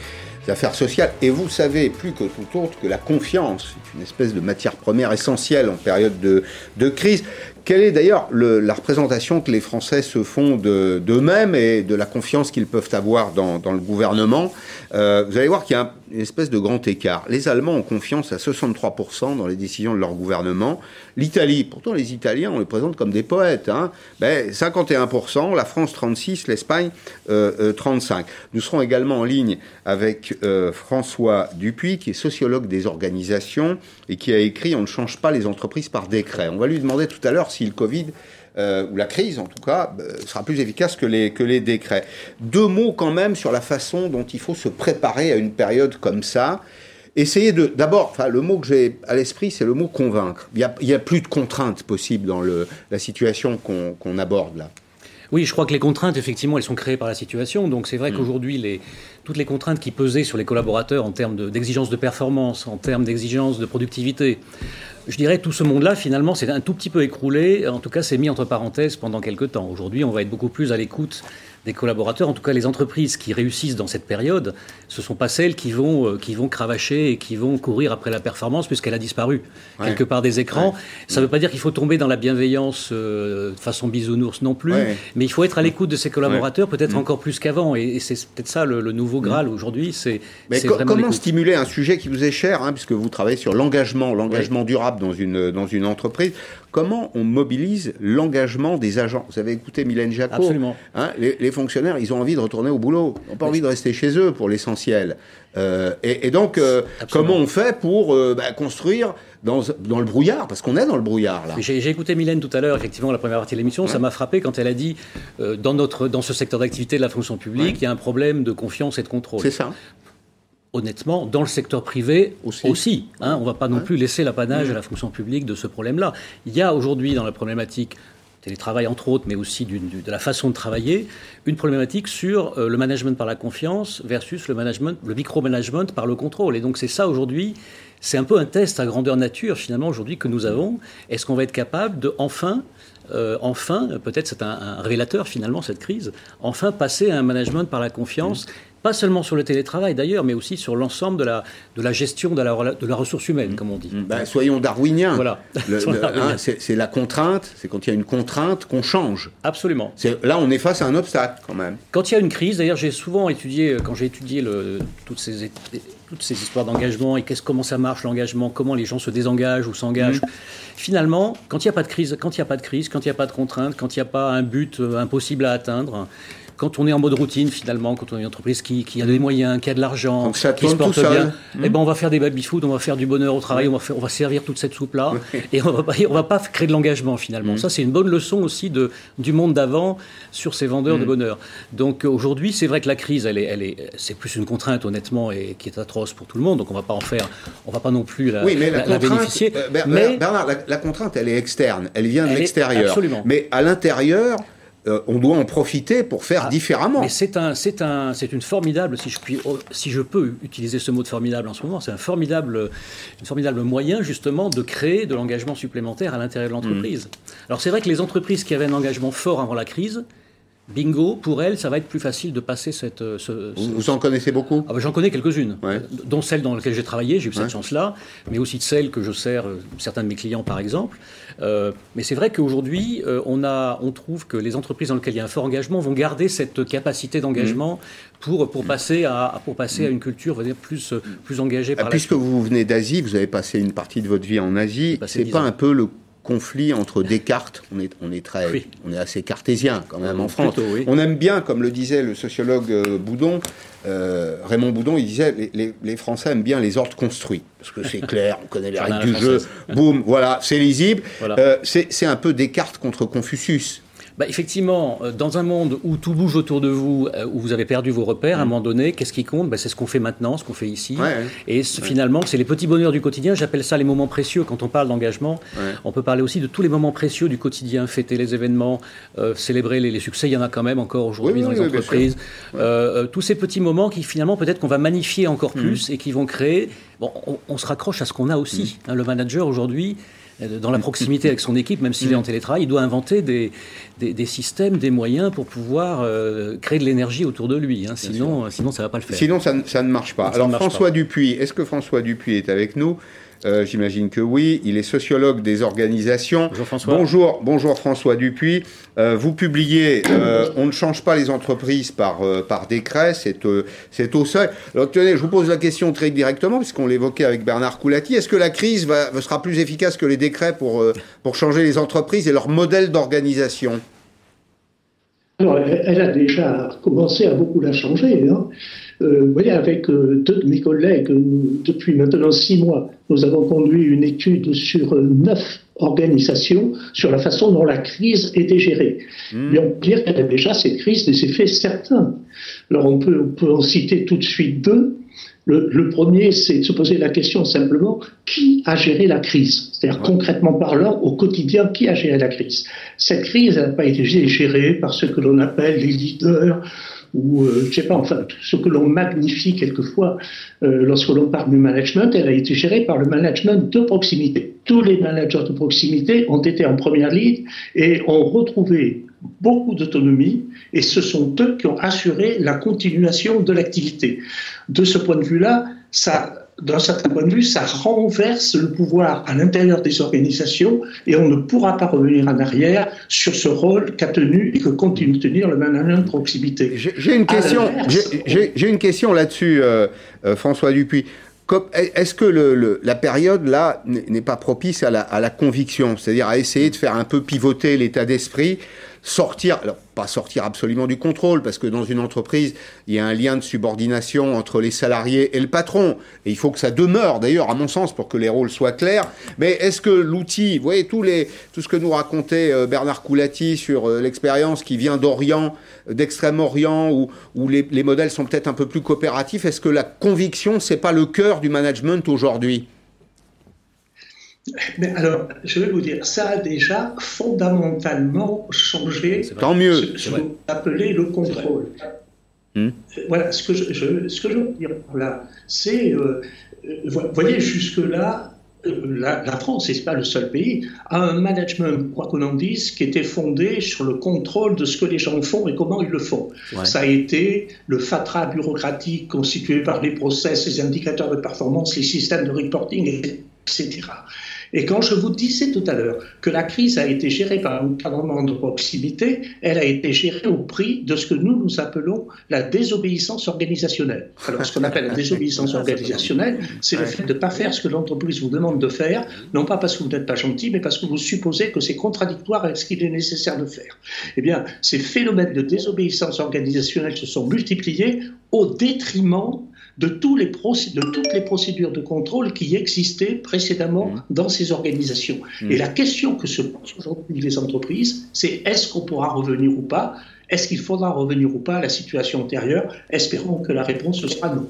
affaires sociales et vous savez plus que tout autre que la confiance est une espèce de matière première essentielle en période de, de crise. Quelle est d'ailleurs la représentation que les Français se font d'eux-mêmes et de la confiance qu'ils peuvent avoir dans, le gouvernement? Euh, Vous allez voir qu'il y a une espèce de grand écart. Les Allemands ont confiance à 63% dans les décisions de leur gouvernement. L'Italie, pourtant les Italiens, on les présente comme des poètes. Hein, ben, 51%, la France 36%, l'Espagne euh, euh, 35%. Nous serons également en ligne avec euh, François Dupuis, qui est sociologue des organisations et qui a écrit On ne change pas les entreprises par décret. On va lui demander tout à l'heure si le Covid euh, ou la crise en tout cas, euh, sera plus efficace que les, que les décrets. Deux mots quand même sur la façon dont il faut se préparer à une période comme ça. Essayez de. D'abord, le mot que j'ai à l'esprit, c'est le mot convaincre. Il n'y a, plus de contraintes possibles dans le, la situation qu'on qu'on aborde là. Oui, je crois que les contraintes, effectivement, elles sont créées par la situation. Donc c'est vrai mmh. qu'aujourd'hui, les, toutes les contraintes qui pesaient sur les collaborateurs en termes d'exigences de, de, performance, en termes d'exigences de productivité, je dirais tout ce monde-là, finalement, c'est un tout petit peu écroulé. En tout cas, c'est mis entre parenthèses pendant quelques temps. Aujourd'hui, on va être beaucoup plus à l'écoute des collaborateurs, en tout cas les entreprises qui réussissent dans cette période, ce ne sont pas celles qui vont, euh, qui vont cravacher et qui vont courir après la performance puisqu'elle a disparu ouais. quelque part des écrans. Ouais. Ça ne veut pas dire qu'il faut tomber dans la bienveillance euh, de façon bisounours non plus, ouais. mais il faut être à l'écoute de ses collaborateurs peut-être mmh. encore plus qu'avant. Et, et c'est peut-être ça le, le, nouveau Graal mmh. aujourd'hui. C'est co comment stimuler un sujet qui vous est cher, hein, puisque vous travaillez sur l'engagement, l'engagement durable dans une, dans une entreprise? Comment on mobilise l'engagement des agents. Vous avez écouté Mylène Jacot Absolument. Hein, les, les, fonctionnaires, ils ont envie de retourner au boulot. Ils n'ont pas envie de rester chez eux pour l'essentiel. Euh, et, et, donc, euh, comment on fait pour euh, bah, construire dans, dans, le brouillard Parce qu'on est dans le brouillard, là. J'ai écouté Mylène tout à l'heure, effectivement, la première partie de l'émission. Ouais. Ça m'a frappé quand elle a dit dans, notre, dans ce secteur d'activité de la fonction publique, ouais. il y a un problème de confiance et de contrôle. C'est ça honnêtement, dans le secteur privé aussi. aussi hein, on ne va pas non plus laisser l'apanage à la fonction publique de ce problème-là. Il y a aujourd'hui dans la problématique télétravail entre autres, mais aussi de la façon de travailler, une problématique sur euh, le management par la confiance versus le management, le micromanagement par le contrôle. Et donc c'est ça aujourd'hui, c'est un peu un test à grandeur nature finalement aujourd'hui que nous avons. Est-ce qu'on va être capable de enfin euh, enfin, peut-être c'est un, un, révélateur finalement cette crise, enfin passer à un management par la confiance, pas seulement sur le télétravail d'ailleurs, mais aussi sur l'ensemble de la, de la gestion de la, de la ressource humaine, mmh. comme on dit. Ben, soyons darwiniens. Voilà. hein, c'est la contrainte, c'est quand il y a une contrainte qu'on change. Absolument. Là, on est face à un obstacle quand même. Quand il y a une crise, d'ailleurs, j'ai souvent étudié, quand j'ai étudié le, toutes ces toutes ces histoires d'engagement et qu'est-ce comment ça marche l'engagement, comment les gens se désengagent ou s'engagent. Mmh. Finalement, quand il n'y a pas de crise, quand il n'y a pas de crise, quand il n'y a pas de contrainte, quand il n'y a pas un but euh, impossible à atteindre, quand on est en mode routine, finalement, quand on est une entreprise qui, qui a des moyens, qui a de l'argent, qui se porte bien, mmh. eh ben on va faire des baby-food, on va faire du bonheur au travail, mmh. on, va faire, on va servir toute cette soupe-là, mmh. et on va, pas, on va pas créer de l'engagement, finalement. Ça, c'est une bonne leçon aussi de, du monde d'avant sur ces vendeurs de bonheur. Donc aujourd'hui, c'est vrai que la crise, elle est, elle est, c'est plus une contrainte, honnêtement, et qui est atroce pour tout le monde, donc on va pas en faire, on va pas non plus la, oui, mais la, la, la bénéficier. Euh, Bernard, mais, Bernard la, la, contrainte, elle est externe, elle vient de l'extérieur. Absolument. Mais à l'intérieur, euh, on doit en profiter pour faire ah, différemment. Mais c'est un, c'est un, c'est une formidable, si je puis, oh, si je peux utiliser ce mot de formidable en ce moment, c'est un formidable, une formidable moyen justement de créer de l'engagement supplémentaire à l'intérieur de l'entreprise. Mmh. Alors c'est vrai que les entreprises qui avaient un engagement fort avant la crise, Bingo, pour elles, ça va être plus facile de passer cette. Ce, ce... Vous en connaissez beaucoup ah, bah, J'en connais quelques-unes, ouais. dont celle dans laquelle j'ai travaillé, j'ai eu ouais. cette chance-là, mais aussi de celles que je sers, euh, certains de mes clients par exemple. Euh, mais c'est vrai qu'aujourd'hui, euh, on, a, on trouve que les entreprises dans lesquelles il y a un fort engagement vont garder cette capacité d'engagement mmh. pour, pour, passer à, pour passer mmh. à une culture va dire, plus, plus engagée ah, par Puisque vous venez d'Asie, vous avez passé une partie de votre vie en Asie, c'est pas ans. un peu le conflit entre Descartes, on est, on est, très, oui. on est assez cartésien quand même en France. Plutôt, oui. On aime bien, comme le disait le sociologue euh, Boudon, euh, Raymond Boudon, il disait les, les, les, Français aiment bien les ordres construits parce que c'est clair, on connaît les règles du jeu, boum, voilà, c'est lisible. Voilà. Euh, c'est un peu Descartes contre Confucius. Bah, Effectivement, euh, dans un monde où tout bouge autour de vous, euh, où vous avez perdu vos repères, à un mm. moment donné, qu'est-ce qui compte? Bah, C'est ce qu'on fait maintenant, ce qu'on fait ici. Et finalement, c'est les petits bonheurs du quotidien. J'appelle ça les moments précieux quand on parle d'engagement. On peut parler aussi de tous les moments précieux du quotidien, fêter les événements, euh, célébrer les, succès. Il y en a quand même encore aujourd'hui dans les entreprises. tous ces petits moments qui finalement, peut-être qu'on va magnifier encore mm. plus et qui vont créer. Bon, on, se raccroche à ce qu'on a aussi. Mm. Hein, le manager aujourd'hui, dans la proximité avec son équipe, même s'il est en télétravail, il doit inventer des, des, systèmes, des moyens pour pouvoir euh, créer de l'énergie autour de lui. Hein. Sinon, sinon, ça ne va pas le faire. Sinon, ça, ça ne marche pas. Alors, François Dupuis, est-ce que François Dupuis est avec nous? Euh, j'imagine que oui. Il est sociologue des organisations. Bonjour François. Bonjour, bonjour François Dupuis. Euh, vous publiez euh, On ne change pas les entreprises par, par décret, c'est c'est au seuil. Alors tenez, je vous pose la question très directement, puisqu'on l'évoquait avec Bernard Coulati. Est-ce que la crise va, sera plus efficace que les décrets pour, pour changer les entreprises et leur modèle d'organisation? Alors, elle a déjà commencé à beaucoup la changer. Hein. Euh, vous voyez, avec euh, deux de mes collègues, depuis maintenant six mois, nous avons conduit une étude sur euh, neuf organisations sur la façon dont la crise était gérée. Mmh. Et on peut dire qu'elle a déjà cette crise des effets certains. Alors on peut, on peut en citer tout de suite deux. Le, le premier, c'est de se poser la question simplement qui a géré la crise? C'est-à-dire concrètement parlant, au quotidien, qui a géré la crise? Cette crise n'a pas été gérée par ce que l'on appelle les leaders ou euh, je sais pas, enfin, ce que l'on magnifie quelquefois euh, lorsque l'on parle du management, elle a été gérée par le management de proximité. Tous les managers de proximité ont été en première ligne et ont retrouvé beaucoup d'autonomie et ce sont eux qui ont assuré la continuation de l'activité. De ce point de vue-là, ça d'un certain point de vue, ça renverse le pouvoir à l'intérieur des organisations et on ne pourra pas revenir en arrière sur ce rôle qu'a tenu et que continue de tenir le management de proximité. J'ai une question, j'ai une question là-dessus, euh, euh, François Dupuis. Est-ce que le, la période là n'est pas propice à la, à la conviction, c'est-à-dire à essayer de faire un peu pivoter l'état d'esprit sortir, alors pas sortir absolument du contrôle, parce que dans une entreprise, il y a un lien de subordination entre les salariés et le patron, et il faut que ça demeure, d'ailleurs, à mon sens, pour que les rôles soient clairs. Mais est-ce que l'outil, vous voyez, les, tout ce que nous racontait euh, Bernard Coulati sur euh, l'expérience qui vient d'Orient, d'Extrême-Orient, où, où les, les modèles sont peut-être un peu plus coopératifs, est-ce que la conviction, c'est pas le cœur du management aujourd'hui? Mais alors, je vais vous dire, ça a déjà fondamentalement changé Tant mieux. ce, que vous appelez le contrôle. Hmm. Voilà, ce que, je, ce que je veux dire là, c'est, euh, vous voyez, jusque-là, euh, la, la, France, et ce n'est pas le seul pays, a un management, quoi qu'on en dise, qui était fondé sur le contrôle de ce que les gens font et comment ils le font. Ça a été le fatras bureaucratique constitué par les process, les indicateurs de performance, les systèmes de reporting, etc. Et quand je vous disais tout à l'heure que la crise a été gérée par un gouvernement de proximité, elle a été gérée au prix de ce que nous nous appelons la désobéissance organisationnelle. Alors, ce qu'on appelle la désobéissance organisationnelle, c'est le fait de ne pas faire ce que l'entreprise vous demande de faire, non pas parce que vous n'êtes pas gentil, mais parce que vous supposez que c'est contradictoire avec ce qu'il est nécessaire de faire. Eh bien, ces phénomènes de désobéissance organisationnelle se sont multipliés au détriment de, tous les de toutes les procédures de contrôle qui existaient précédemment mmh. dans ces organisations. Mmh. Et la question que se posent aujourd'hui les entreprises, c'est est-ce qu'on pourra revenir ou pas? Est-ce qu'il faudra revenir ou pas à la situation antérieure? Espérons que la réponse sera non.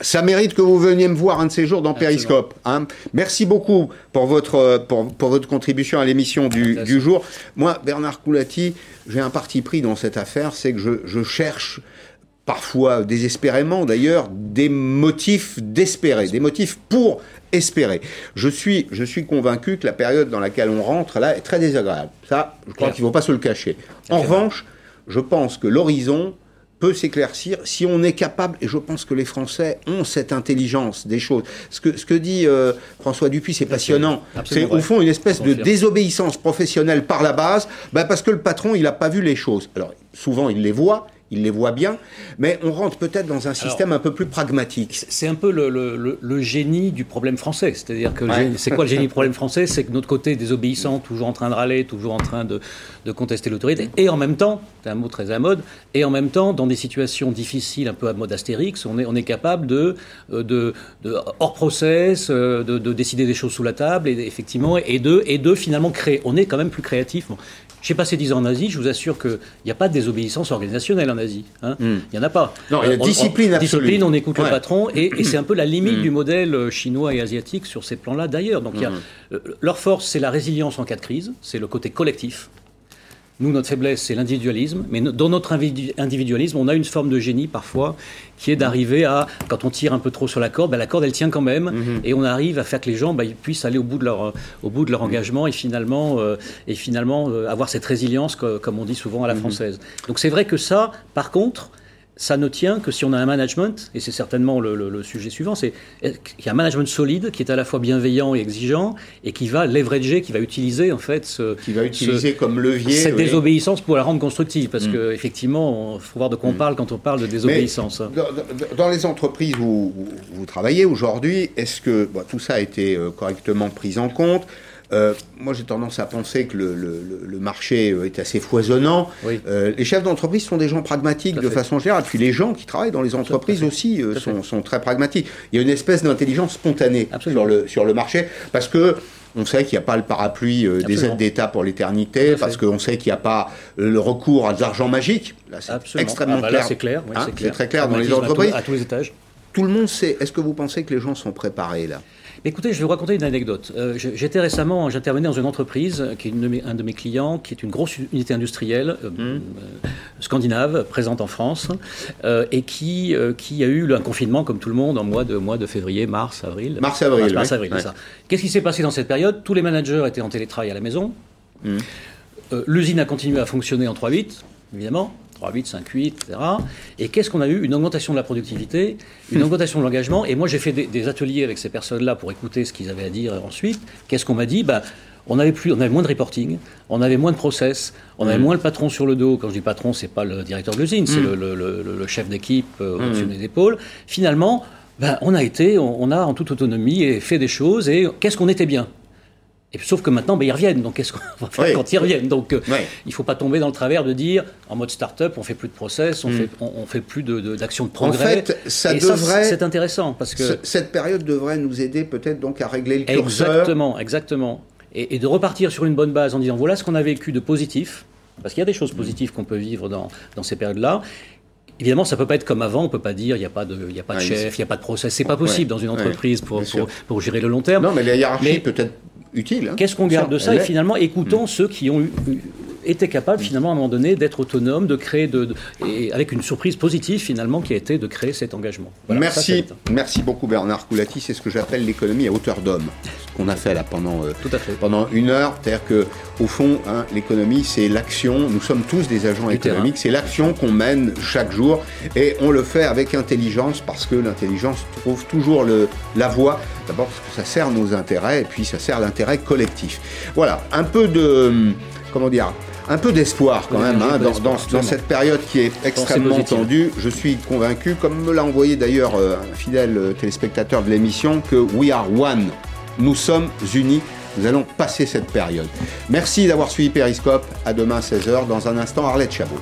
Ça mérite que vous veniez me voir un de ces jours dans Periscope. Hein. Merci beaucoup pour votre, pour, pour votre contribution à l'émission du, du, jour. Moi, Bernard Coulati, j'ai un parti pris dans cette affaire, c'est que je, je cherche parfois désespérément d'ailleurs, des motifs d'espérer, des motifs pour espérer. Je suis, je suis convaincu que la période dans laquelle on rentre là est très désagréable. Ça, je crois qu'il ne faut pas se le cacher. En revanche, je pense que l'horizon peut s'éclaircir si on est capable, et je pense que les Français ont cette intelligence des choses. Ce que, ce que dit euh, François Dupuis, c'est passionnant. C'est au fond une espèce de désobéissance professionnelle par la base, bah parce que le patron, il n'a pas vu les choses. Alors, souvent, il les voit, il les voit bien, mais on rentre peut-être dans un système un peu plus pragmatique. C'est un peu le, le, le, génie du problème français. C'est-à-dire que c'est quoi le génie du problème français? C'est que notre côté désobéissant, toujours en train de râler, toujours en train de, de contester l'autorité, et en même temps, c'est un mot très à mode, et en même temps, dans des situations difficiles, un peu à mode Astérix, on est, on est capable de, euh, de, de hors process, euh, de, de, décider des choses sous la table, et effectivement, et de, et de finalement créer. On est quand même plus créatif. Bon, j'ai passé 10 ans en Asie, je vous assure qu'il n'y a pas de désobéissance organisationnelle en Asie. Hein. Hmm. Il n'y en a pas. Non, il y a discipline on, Discipline, on écoute le patron, et, c'est un peu la limite hmm. du modèle euh, chinois et asiatique sur ces plans-là d'ailleurs. Donc, hmm. euh, leur force, c'est la résilience en cas de crise, c'est le côté collectif. Nous, notre faiblesse, c'est l'individualisme. Mais dans notre individualisme, on a une forme de génie parfois qui est d'arriver à, quand on tire un peu trop sur la corde, ben, la corde, elle tient quand même. Mhm. Et on arrive à faire que les gens ben, puissent aller au bout de leur, au bout de leur engagement et finalement, euh, et finalement euh, avoir cette résilience, comme on dit souvent à la mhm. française. Donc c'est vrai que ça, par contre, ça ne tient que si on a un management, et c'est certainement le, sujet suivant, c'est qu'il y a un management solide qui est à la fois bienveillant et exigeant, et qui va leverager, qui va utiliser en fait ce, qui va utiliser comme levier cette désobéissance pour la rendre constructive, parce mm. qu'effectivement, il faut voir de quoi on mm. parle quand on parle de désobéissance. dans, les entreprises où vous, travaillez aujourd'hui, est-ce que tout ça a été euh, correctement pris en compte? Euh, moi, j'ai tendance à penser que le, marché euh, est assez foisonnant. Euh, les chefs d'entreprise sont des gens pragmatiques de façon générale. Puis les gens qui travaillent dans les entreprises aussi sont, très pragmatiques. Il y a une espèce d'intelligence spontanée sur le, sur le marché parce que on sait qu'il n'y a pas le parapluie des aides d'État pour l'éternité, parce qu'on sait qu'il n'y a pas le recours à de l'argent magique. Là, c'est extrêmement ah bah clair. C'est clair, hein, très clair dans les entreprises. à tous les étages. Tout le monde sait. Est-ce que vous pensez que les gens sont préparés là? Écoutez, je vais vous raconter une anecdote. Euh, j'étais récemment, j'intervenais dans une entreprise qui est un de mes clients, qui est une grosse unité industrielle euh, mmh. euh, scandinave présente en France et qui, qui a eu un confinement comme tout le monde en mois de, mois de février, mars, avril. Mars-avril. Mars-avril, ça. Qu'est-ce qui s'est passé dans cette période? Tous les managers étaient en télétravail à la maison. Mmh. L'usine a continué à fonctionner en 3-8, évidemment. 3,8, 5,8, etc. Et qu'est-ce qu'on a eu? Une augmentation de la productivité, une hmm. augmentation de l'engagement. Et moi, j'ai fait des, ateliers avec ces personnes-là pour écouter ce qu'ils avaient à dire ensuite. Qu'est-ce qu'on m'a dit? Ben, on avait, plus, on avait moins de reporting, on avait moins de process, on avait hmm. moins le patron sur le dos. Quand je dis patron, c'est pas le directeur de l'usine, c'est hmm. le, chef d'équipe euh, au-dessus des épaules. Finalement, ben, on a été, on, a en toute autonomie et fait des choses. Et qu'est-ce qu'on était bien? Sauf que maintenant, ben, ils reviennent. Donc, qu'est-ce qu'on va faire quand ils reviennent? Donc, euh, il ne faut pas tomber dans le travers de dire, en mode start-up, on fait plus de process, on ne mm. fait, on, fait plus d'actions de, de, progrès. En fait, ça devrait. C'est intéressant parce que cette période devrait nous aider peut-être donc à régler le curseur. Exactement, exactement. Et, de repartir sur une bonne base en disant voilà ce qu'on a vécu de positif, parce qu'il y a des choses positives qu'on peut vivre dans, dans ces périodes-là. Évidemment, ça peut pas être comme avant. On peut pas dire il n'y a pas de, il y a pas de chef, il n'y a pas de process. C'est pas possible dans une entreprise pour, pour, pour, gérer le long terme. Non, mais la hiérarchie peut-être utile. Hein. Qu'est-ce qu'on garde de ça? Et finalement, écoutons mm. ceux qui ont eu, été capables finalement à un moment donné d'être autonomes, de créer, de, et avec une surprise positive finalement qui a été de créer cet engagement. merci, merci beaucoup Bernard Coulati. C'est ce que j'appelle l'économie à hauteur d'homme. Ce qu'on a fait là pendant, euh, Tout à fait. pendant une heure. C'est-à-dire que au fond, hein, l'économie c'est l'action. Nous sommes tous des agents économiques. C'est l'action qu'on mène chaque jour et on le fait avec intelligence parce que l'intelligence trouve toujours le, la voie. D'abord parce que ça sert nos intérêts et puis ça sert l'intérêt collectif. Voilà, un peu de comment dire un peu d'espoir quand même hein, dans, cette période qui est extrêmement tendue. Je suis convaincu, comme me l'a envoyé d'ailleurs euh, un fidèle euh, téléspectateur de l'émission, que We Are One. Nous sommes unis. Nous allons passer cette période. Merci d'avoir suivi Periscope. À demain 16h. Dans un instant, Arlette Chabot.